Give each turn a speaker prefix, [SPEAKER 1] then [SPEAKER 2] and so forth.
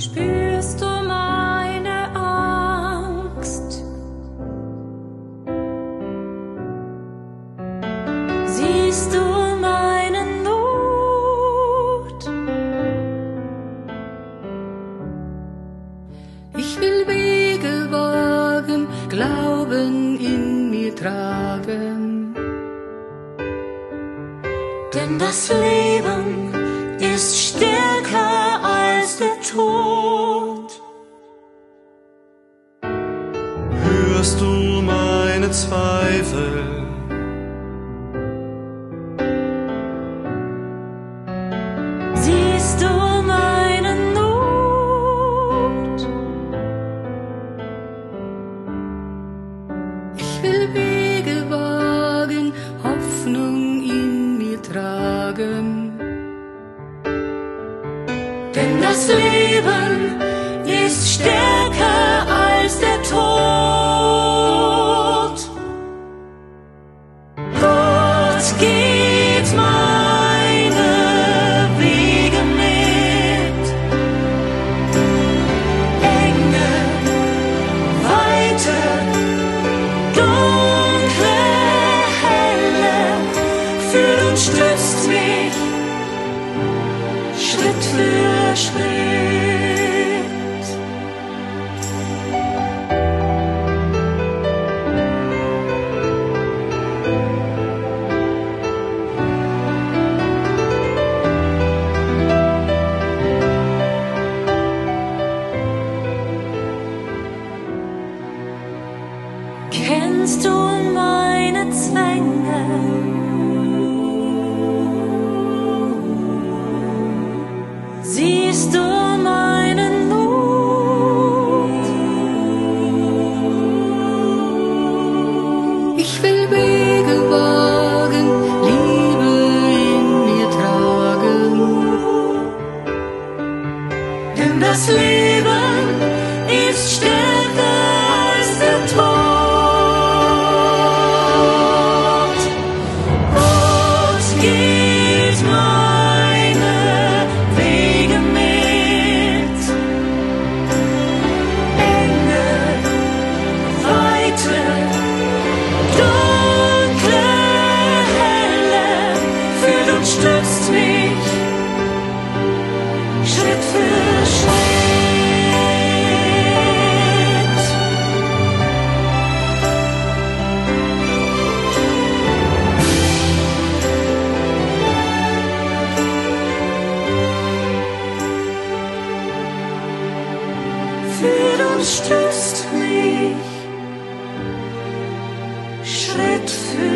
[SPEAKER 1] Spürst du meine Angst? Siehst du meine Not?
[SPEAKER 2] Ich will Wege wagen, Glauben in mir tragen.
[SPEAKER 1] Denn das Leben ist stärker als der Tod.
[SPEAKER 3] Hörst du meine Zweifel?
[SPEAKER 1] Siehst du meine Not?
[SPEAKER 2] Ich will Wege wagen, Hoffnung in mir tragen.
[SPEAKER 1] Denn das Leben ist stärker stützt mich Schritt für Schritt. Kennst du Siehst du meine Not?
[SPEAKER 2] Ich will Wege wagen, Liebe in mir tragen.
[SPEAKER 1] Denn das Leben stützt mich Schritt für